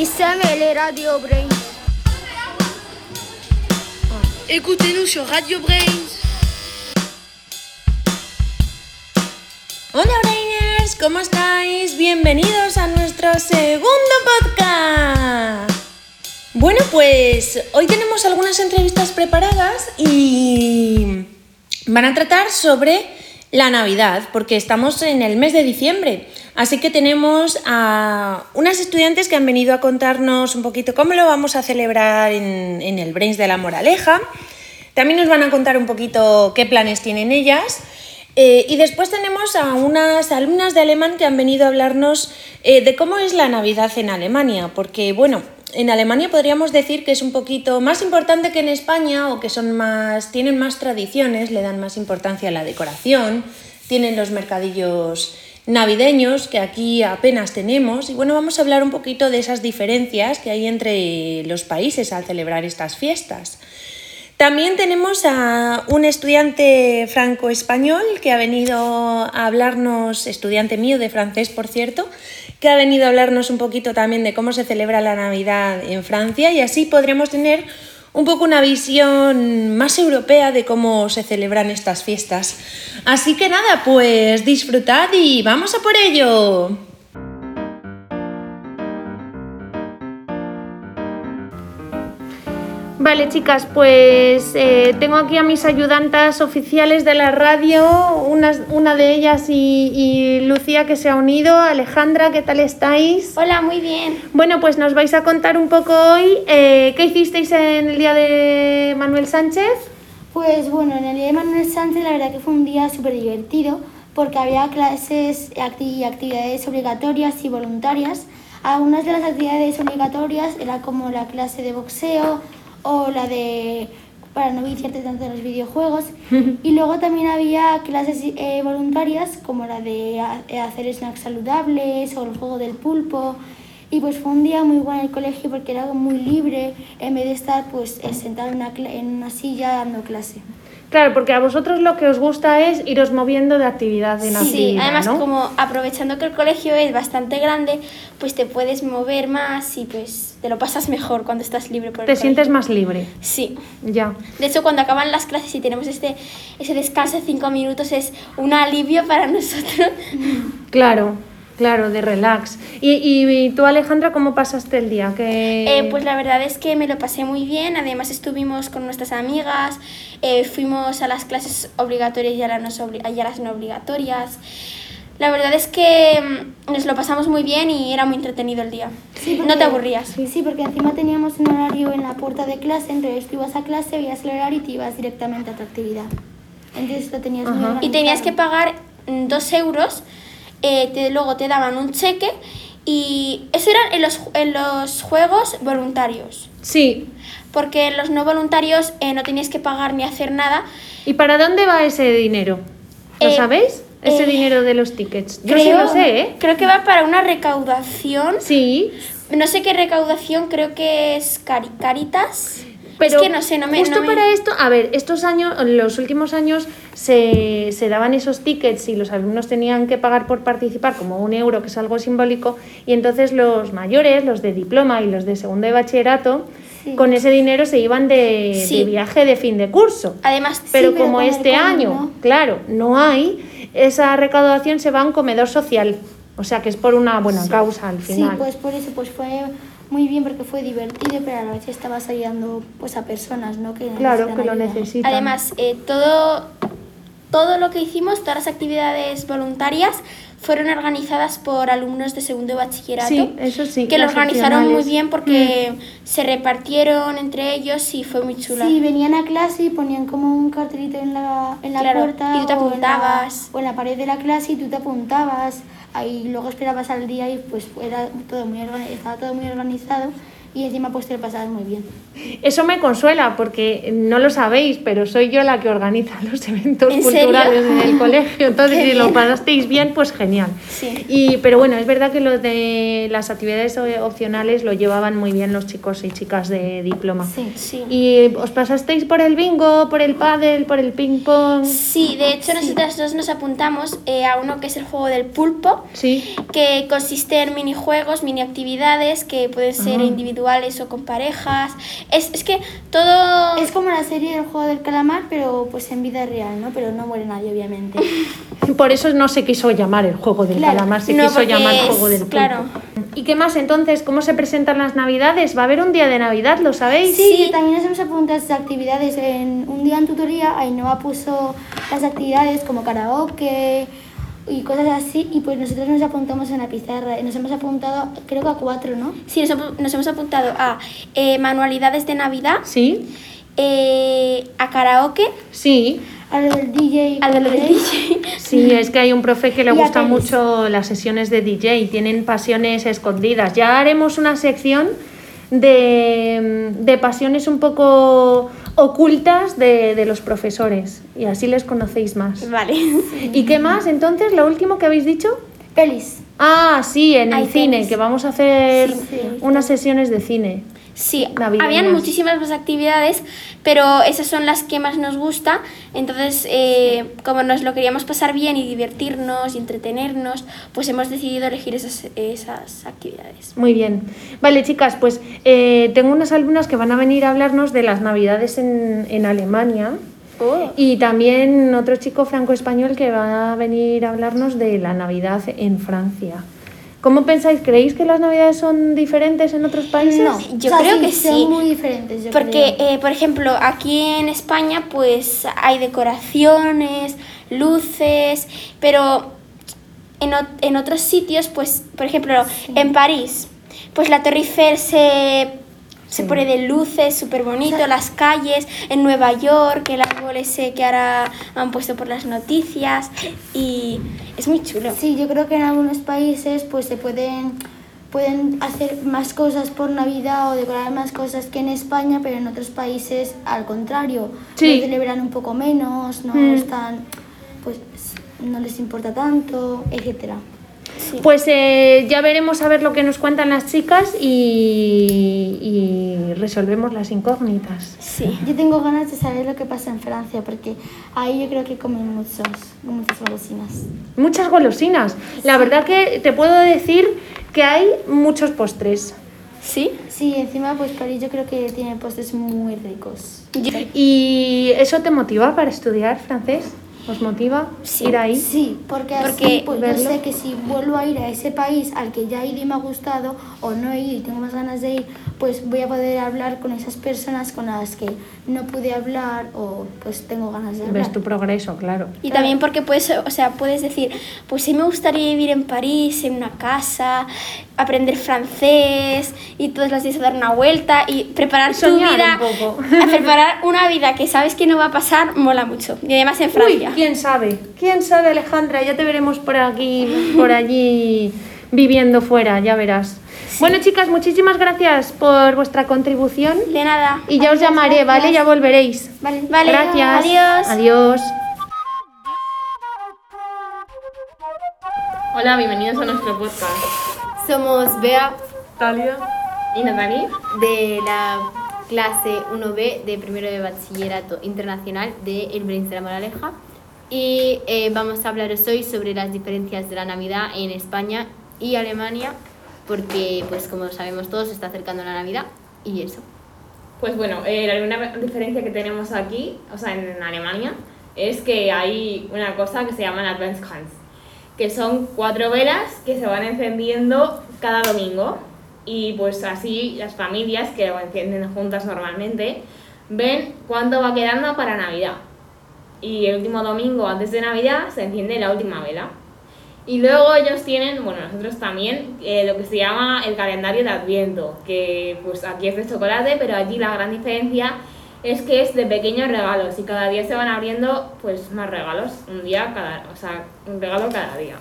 ISML Radio Brain. Écoutez-nous sur Radio Brains. Hola Brainers, ¿cómo estáis? Bienvenidos a nuestro segundo podcast. Bueno, pues hoy tenemos algunas entrevistas preparadas y van a tratar sobre la Navidad, porque estamos en el mes de diciembre. Así que tenemos a unas estudiantes que han venido a contarnos un poquito cómo lo vamos a celebrar en, el Brains de la Moraleja. También nos van a contar un poquito qué planes tienen ellas. Eh, y después tenemos a unas alumnas de alemán que han venido a hablarnos eh, de cómo es la Navidad en Alemania, porque bueno, en Alemania podríamos decir que es un poquito más importante que en España o que son más, tienen más tradiciones, le dan más importancia a la decoración, tienen los mercadillos navideños que aquí apenas tenemos y bueno, vamos a hablar un poquito de esas diferencias que hay entre los países al celebrar estas fiestas. También tenemos a un estudiante franco-español que ha venido a hablarnos, estudiante mío de francés, por cierto, que ha venido a hablarnos un poquito también de cómo se celebra la Navidad en Francia y así podremos tener un poco una visión más europea de cómo se celebran estas fiestas. Así que nada, pues disfrutad y vamos a por ello. Vale, chicas, pues eh, tengo aquí a mis ayudantas oficiales de la radio, una, una de ellas y, y, Lucía que se ha unido. Alejandra, ¿qué tal estáis? Hola, muy bien. Bueno, pues nos vais a contar un poco hoy eh, qué hicisteis en el día de Manuel Sánchez. Pues bueno, en el día de Manuel Sánchez la verdad que fue un día súper divertido porque había clases y actividades obligatorias y voluntarias. Algunas de las actividades obligatorias era como la clase de boxeo, o la de para no viciarte tanto en los videojuegos. y luego también había clases eh, voluntarias como la de hacer snacks saludables o el juego del pulpo. Y pues fue un día muy bueno en el colegio porque era muy libre en vez de estar pues sentado en una, en una silla dando clase. Claro, porque a vosotros lo que os gusta es iros moviendo de actividad en sí, actividad. Sí, además ¿no? como aprovechando que el colegio es bastante grande, pues te puedes mover más y pues te lo pasas mejor cuando estás libre por el Te colegio. sientes más libre. Sí. Ya. De hecho, cuando acaban las clases y tenemos este ese descanso de cinco minutos es un alivio para nosotros. Claro, claro, de relax. ¿Y, y, y tú, Alejandra, cómo pasaste el día? ¿Qué... Eh, pues la verdad es que me lo pasé muy bien. Además estuvimos con nuestras amigas, eh, fuimos a las clases obligatorias y a las, no, a las no obligatorias. La verdad es que mm, nos lo pasamos muy bien y era muy entretenido el día. Sí, porque, no te aburrías. Sí, porque encima teníamos un horario en la puerta de clase, entonces tú ibas a clase, veías el horario y te ibas directamente a tu actividad. Entonces lo tenías muy. Y tenías que pagar mm, dos euros, eh, te, luego te daban un cheque y eso eran en los, en los juegos voluntarios. Sí. Porque en los no voluntarios eh, no tenías que pagar ni hacer nada. ¿Y para dónde va ese dinero? ¿Lo Eh, sabéis? Ese eh, dinero de los tickets. Yo creo, sí lo sé, ¿eh? Creo que va para una recaudación. Sí. No sé qué recaudación, creo que es cari Caritas. Pero es que no sé, no me. justo no me- para esto, a ver, estos años, los últimos años se, se daban esos tickets y los alumnos tenían que pagar por participar como un euro, que es algo simbólico, y entonces los mayores, los de diploma y los de segundo de bachillerato, con ese dinero se iban de, Sí. de viaje de fin de curso. Además, Pero pero como este año, ¿no? claro, no hay, esa recaudación se va a un comedor social. O sea que es por una buena causa al Sí, final. pues por eso pues fue muy bien porque fue divertido, pero a la vez estabas ayudando pues a personas, ¿no? Que claro, que lo necesitan. Además, eh, todo, todo lo que hicimos, todas las actividades voluntarias, fueron organizadas por alumnos de segundo bachillerato. Sí, eso sí, Que lo organizaron muy. Mm. bien porque se repartieron entre ellos y fue muy chula. Sí, venían a clase y ponían como un cartelito en la, en la Claro, puerta y tú te o en la- apuntabas. o en la pared de la clase y tú te apuntabas ahí luego esperabas al día y pues era todo muy organi- estaba todo muy organizado y encima pues te lo pasabas muy bien. Eso me consuela porque no lo sabéis, pero soy yo la que organiza los eventos ¿En serio? culturales en el colegio. Entonces, Qué si lo pasasteis bien, pues genial. Sí. Y, pero bueno, es verdad que lo de las actividades opcionales lo llevaban muy bien los chicos y chicas de diploma. Sí. Sí. ¿Y os pasasteis por el bingo, por el pádel, por el ping pong? Sí, de hecho nosotras dos nos apuntamos eh, a uno que es el juego del pulpo, Sí. que consiste en minijuegos, mini actividades que pueden ser Ah. individuales o con parejas. Es, es que todo... Es como la serie del juego del calamar, pero pues en vida real, ¿no? Pero no muere nadie, obviamente. Por eso no se quiso llamar el juego del Claro. calamar, se No, quiso llamar es- juego del pulpo. claro. ¿Y qué más entonces? ¿Cómo se presentan las navidades? ¿Va a haber un día de Navidad, lo sabéis? Sí, también nos hemos apuntado a esas actividades. En un día en tutoría, Ainhoa puso las actividades como karaoke y cosas así, y pues nosotros nos apuntamos en la pizarra. Nos hemos apuntado, creo que a cuatro, ¿no? Sí, nos, hemos- nos hemos apuntado a eh, manualidades de Navidad, Sí, eh, a karaoke, sí. A lo del DJ. a lo del. DJ. Sí, es que hay un profe que le Y a gustan tenis. mucho las sesiones de DJ, tienen pasiones escondidas. Ya haremos una sección de, de pasiones un poco ocultas de, de los profesores y así les conocéis más. Vale. ¿Y qué más entonces? ¿Lo último que habéis dicho? Pelis. Ah, sí, en el Hay cine, que vamos a hacer Sí, sí. unas sesiones de cine. Sí, Navideñas. habían muchísimas más actividades, pero esas son las que más nos gusta. Entonces, eh, como nos lo queríamos pasar bien y divertirnos y entretenernos, pues hemos decidido elegir esas, esas actividades. Muy bien. Vale, chicas, pues eh, tengo unas alumnas que van a venir a hablarnos de las navidades en, en Alemania. Y también otro chico franco-español que va a venir a hablarnos de la Navidad en Francia. ¿Cómo pensáis? ¿Creéis que las Navidades son diferentes en otros países? No, Yo o sea, creo sí, que son sí. muy diferentes. yo Porque, creo. eh, por ejemplo, aquí en España, pues hay decoraciones, luces, pero en, en otros sitios, pues, por ejemplo, en París, pues la Torre Eiffel se, se Sí. pone de luces, súper bonito, las calles, en Nueva York, el árbol ese que ahora han puesto por las noticias, y es muy chulo. Sí, yo creo que en algunos países pues se pueden pueden hacer más cosas por Navidad o decorar más cosas que en España, pero en otros países al contrario, Sí. lo celebran un poco menos, no Mm. están pues no les importa tanto, etcétera. Sí. Pues eh, ya veremos a ver lo que nos cuentan las chicas y, y resolvemos las incógnitas. Sí. Yo tengo ganas de saber lo que pasa en Francia porque ahí yo creo que comen muchos muchas golosinas. Muchas golosinas. La verdad que te puedo decir que hay muchos postres. ¿Sí? Sí, encima pues París yo creo que tiene postres muy ricos. ¿Y eso te motiva para estudiar francés? ¿Os motiva Sí, ir ahí? Sí, porque, así Porque pues, yo verlo- sé que si vuelvo a ir a ese país al que ya he ido y me ha gustado o no he ido y tengo más ganas de ir, pues voy a poder hablar con esas personas con las que no pude hablar o pues tengo ganas de hablar. Ves tu progreso, claro. Y también porque puedes, o sea, puedes decir, pues sí me gustaría vivir en París, en una casa, aprender francés y todos los días dar una vuelta y preparar tu Soñar vida, un poco. a preparar una vida que sabes que no va a pasar, mola mucho. Y además en Uy, Francia. quién sabe, quién sabe Alejandra, ya te veremos por aquí, por allí viviendo fuera, ya verás. Bueno chicas, muchísimas gracias por vuestra contribución De nada. y ya os Adiós, llamaré, ¿vale? gracias. Ya volveréis. Vale, Vale, Gracias. adiós. Adiós. Hola, bienvenidos a nuestro podcast. Somos Bea Talia y Natalie. de la clase 1B de primero de bachillerato internacional de El Brains de la Moraleja y eh, vamos a hablaros hoy sobre las diferencias de la Navidad en España y Alemania porque pues como sabemos todos se está acercando la Navidad y eso. Pues bueno, eh, la primera diferencia que tenemos aquí, o sea, en Alemania, es que hay una cosa que se llama Adventskranz, que son cuatro velas que se van encendiendo cada domingo. Y pues así las familias que lo encienden juntas normalmente ven cuánto va quedando para Navidad. Y el último domingo antes de Navidad se enciende la última vela. Y luego ellos tienen, bueno, nosotros también, eh, lo que se llama el calendario de Adviento, que pues aquí es de chocolate, pero allí la gran diferencia es que es de pequeños regalos y cada día se van abriendo pues más regalos, un día cada, o sea, un regalo cada día.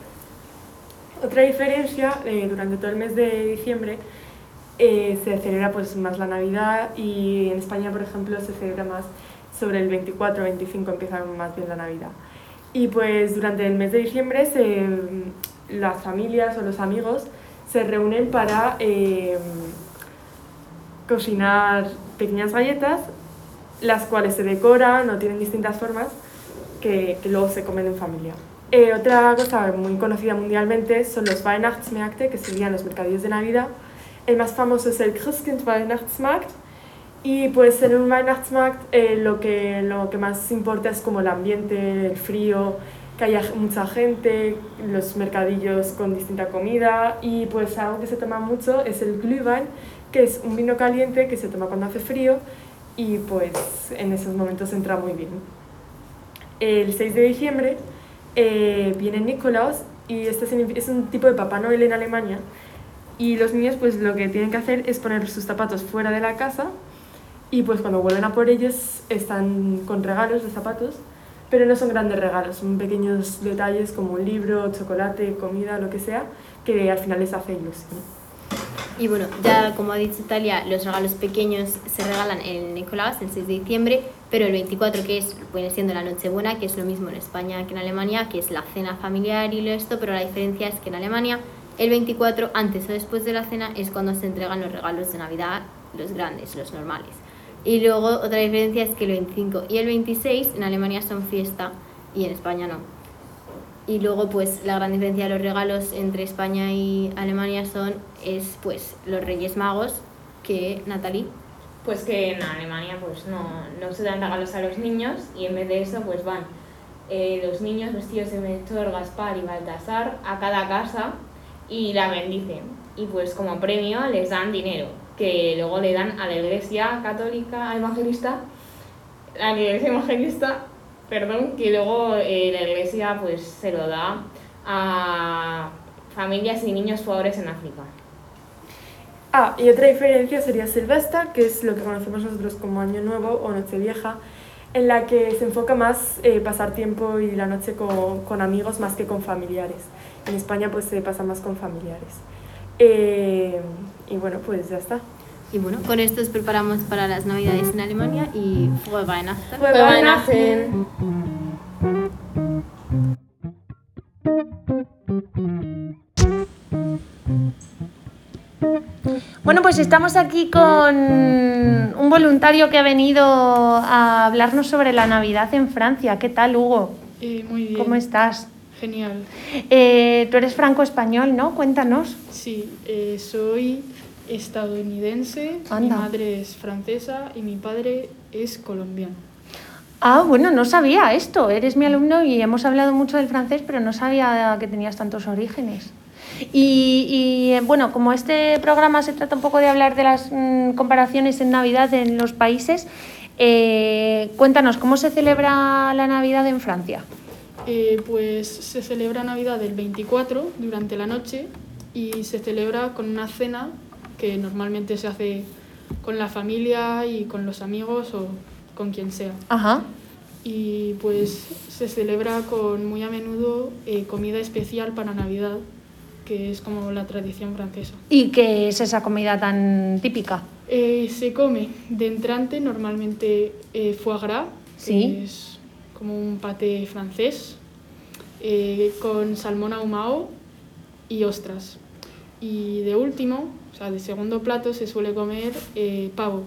Otra diferencia, eh, durante todo el mes de diciembre, eh, se celebra pues más la Navidad y en España, por ejemplo, se celebra más sobre el 24 25 empieza más bien la Navidad. Y pues durante el mes de diciembre se, las familias o los amigos se reúnen para eh, cocinar pequeñas galletas, las cuales se decoran o tienen distintas formas que, que luego se comen en familia. Eh, otra cosa muy conocida mundialmente son los Weihnachtsmärkte, que serían los mercadillos de Navidad. El más famoso es el Christkind Weihnachtsmarkt. Y pues en un Weihnachtsmarkt eh, lo, que, lo que más importa es como el ambiente, el frío, que haya mucha gente, los mercadillos con distinta comida. Y pues algo que se toma mucho es el Glühwein, que es un vino caliente que se toma cuando hace frío. Y pues en esos momentos entra muy bien. El 6 de diciembre eh, viene Nicolás y este es un tipo de Papá Noel en Alemania. Y los niños pues lo que tienen que hacer es poner sus zapatos fuera de la casa y pues cuando vuelven a por ellos están con regalos de zapatos, pero no son grandes regalos, son pequeños detalles como un libro, chocolate, comida, lo que sea, que al final les hace ilusión. Y bueno, ya como ha dicho Italia, los regalos pequeños se regalan en Nicolás, el 6 de diciembre, pero el 24, que es, viene siendo la Nochebuena, que es lo mismo en España que en Alemania, que es la cena familiar y lo esto, pero la diferencia es que en Alemania el 24, antes o después de la cena, es cuando se entregan los regalos de Navidad, los grandes, los normales. Y luego otra diferencia es que el 25 y el 26 en Alemania son fiesta y en España no. Y luego pues la gran diferencia de los regalos entre España y Alemania son es pues los Reyes Magos que Natalie Pues que en Alemania pues no, no se dan regalos a los niños y en vez de eso pues van eh, los niños vestidos de Melchor, Gaspar y Baltasar a cada casa y la bendicen. Y pues como premio les dan dinero que luego le dan a la iglesia católica evangelista, a la iglesia evangelista, perdón, que luego eh, la iglesia pues se lo da a familias y niños pobres en África. Ah, y otra diferencia sería Silvestre, que es lo que conocemos nosotros como Año Nuevo o Nochevieja, en la que se enfoca más eh, pasar tiempo y la noche con, con, amigos más que con familiares. En España pues se pasa más con familiares. Eh, y bueno, pues ya está. Y bueno, con esto os preparamos para las navidades en Alemania y Frohe Weihnachten. Frohe Weihnachten. Bueno, pues estamos aquí con un voluntario que ha venido a hablarnos sobre la Navidad en Francia. ¿Qué tal, Hugo? Eh, muy bien. ¿Cómo estás? Genial. Eh, tú eres franco-español, ¿no? Cuéntanos. Sí, eh, soy estadounidense, Anda. mi madre es francesa y mi padre es colombiano. Ah, bueno, no sabía esto. Eres mi alumno y hemos hablado mucho del francés, pero no sabía que tenías tantos orígenes. Y, y, bueno, como este programa se trata un poco de hablar de las mm, comparaciones en Navidad en los países, eh, cuéntanos, ¿cómo se celebra la Navidad en Francia? Eh, pues se celebra Navidad el 24 durante la noche y se celebra con una cena que normalmente se hace con la familia y con los amigos o con quien sea. Ajá. Y pues se celebra con muy a menudo eh, comida especial para Navidad, que es como la tradición francesa. ¿Y qué es esa comida tan típica? Eh, se come de entrante normalmente foie gras, Sí. que es como un paté francés, eh, con salmón ahumado y ostras. Y de último, o sea, de segundo plato, se suele comer eh, pavo.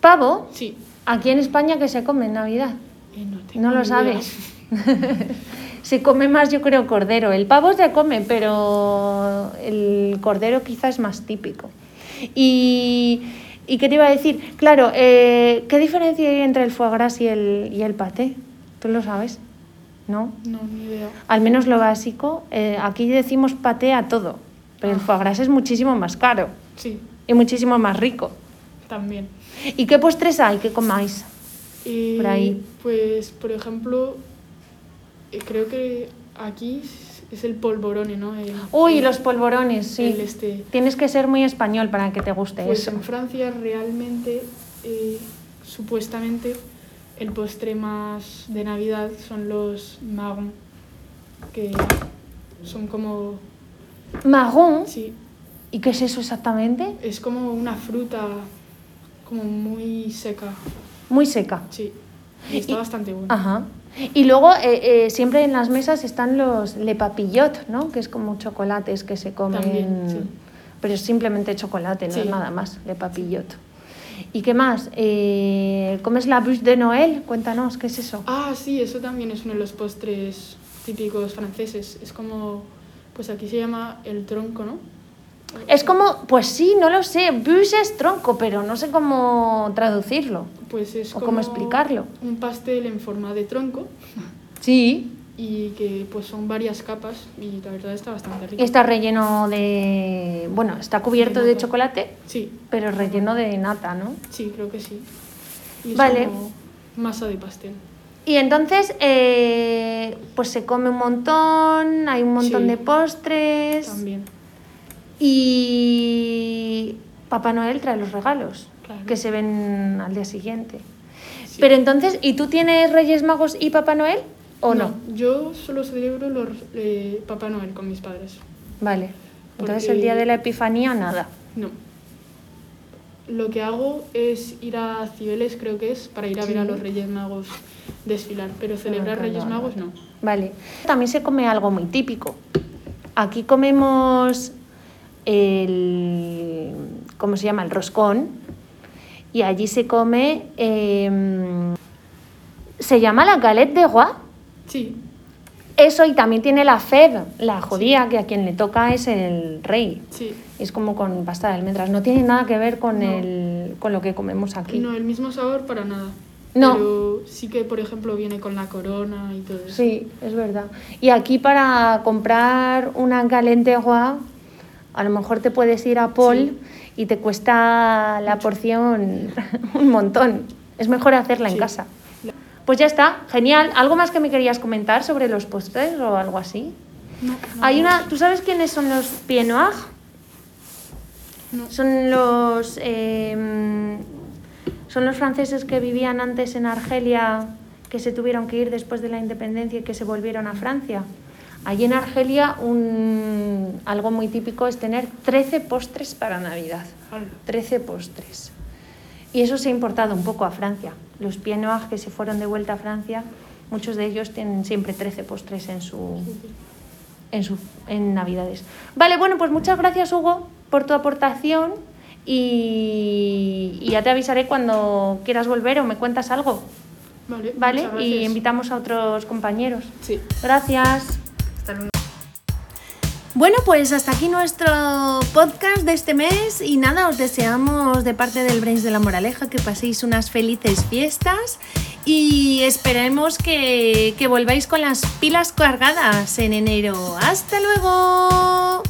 ¿Pavo? Sí, Aquí en España que se come en Navidad. eh, no, tengo No lo sabes. se come más, yo creo, cordero. El pavo se come, pero el cordero quizás es más típico. Y, ¿y qué te iba a decir? Claro, eh, ¿qué diferencia hay entre el foie gras y el, y el paté? ¿Tú lo sabes? ¿No? No, ni idea. Al menos lo básico. eh, aquí decimos paté a todo, pero el foie gras es muchísimo más caro Sí, y muchísimo más rico. también. ¿Y qué postres hay que comáis? Eh, Por ahí. Pues, por ejemplo, eh, creo que aquí es el polvorone, ¿no? El- Uy, el- los polvorones, sí. el este. Tienes que ser muy español para que te guste Pues eso. en Francia realmente, eh, supuestamente, el postre más de Navidad son los marrons, que son como, Marrón, sí, ¿Y qué es eso exactamente? Es como una fruta como muy seca. Muy seca. Sí. Y está Y- bastante bueno. Ajá. Y luego eh, eh, siempre en las mesas están los le papillot, ¿no? Que es como chocolates que se comen. También, sí. Pero es simplemente chocolate, no Sí. es nada más, le papillot. ¿Y qué más? Eh, ¿Comes la bûche de Noël? Cuéntanos, ¿qué es eso? Ah, sí, eso también es uno de los postres típicos franceses. Es como, pues aquí se llama el tronco, ¿no? Es como, pues sí, no lo sé, bûche es tronco, pero no sé cómo traducirlo. Pues es ¿O como cómo explicarlo? un pastel en forma de tronco Sí. y que pues son varias capas y la verdad está bastante rico. Y está relleno de... Bueno, está cubierto De chocolate, Sí, pero relleno de nata, ¿no? sí, creo que sí. Y es Vale. como masa de pastel. Y entonces, eh, pues se come un montón, hay un montón Sí. de postres También. Y Papá Noel trae los regalos Claro. que se ven al día siguiente. Sí. Pero entonces, ¿y tú tienes Reyes Magos y Papá Noel o no? Yo solo celebro los eh, Papá Noel con mis padres. Vale. Entonces Porque- el día de la Epifanía nada. No. Lo que hago es ir a Cibeles, creo que es, para ir a ver a los Reyes Magos desfilar, pero celebrar no, Reyes no, Magos no. Vale. También se come algo muy típico. Aquí comemos el. ¿Cómo se llama? El roscón. Y allí se come. em, se llama la galette de roi. Sí, Eso y también tiene la fève, la judía, que a quien le toca es el rey. sí. Es como con pasta de almendras. No tiene nada que ver con, No. el, con lo que comemos aquí. No, el mismo sabor para nada. No. Pero sí que, por ejemplo, viene con la corona y todo eso. Sí, es verdad. Y aquí para comprar una galette de roi, a lo mejor te puedes ir a Paul y te cuesta la porción un montón. Es mejor hacerla en casa. Pues ya está, genial. ¿Algo más que me querías comentar sobre los postres o algo así? No, no, Hay una, ¿tú sabes quiénes son los? No. Son los em, son los franceses que vivían antes en Argelia, que se tuvieron que ir después de la independencia y que se volvieron a Francia. Allí en Argelia un, algo muy típico es tener 13 postres para Navidad. Hala. 13 postres. Y eso se ha importado un poco a Francia. Los pieds noirs que se fueron de vuelta a Francia, muchos de ellos tienen siempre 13 postres en su, en, su, en Navidades. Vale, bueno, pues muchas gracias Hugo por tu aportación y, y ya te avisaré cuando quieras volver o me cuentas algo, Vale, ¿vale? Y invitamos a otros compañeros. Sí. Gracias. Bueno, pues hasta aquí nuestro podcast de este mes y nada, os deseamos de parte del Brains de la Moraleja que paséis unas felices fiestas y esperemos que, que volváis con las pilas cargadas en enero. ¡Hasta luego!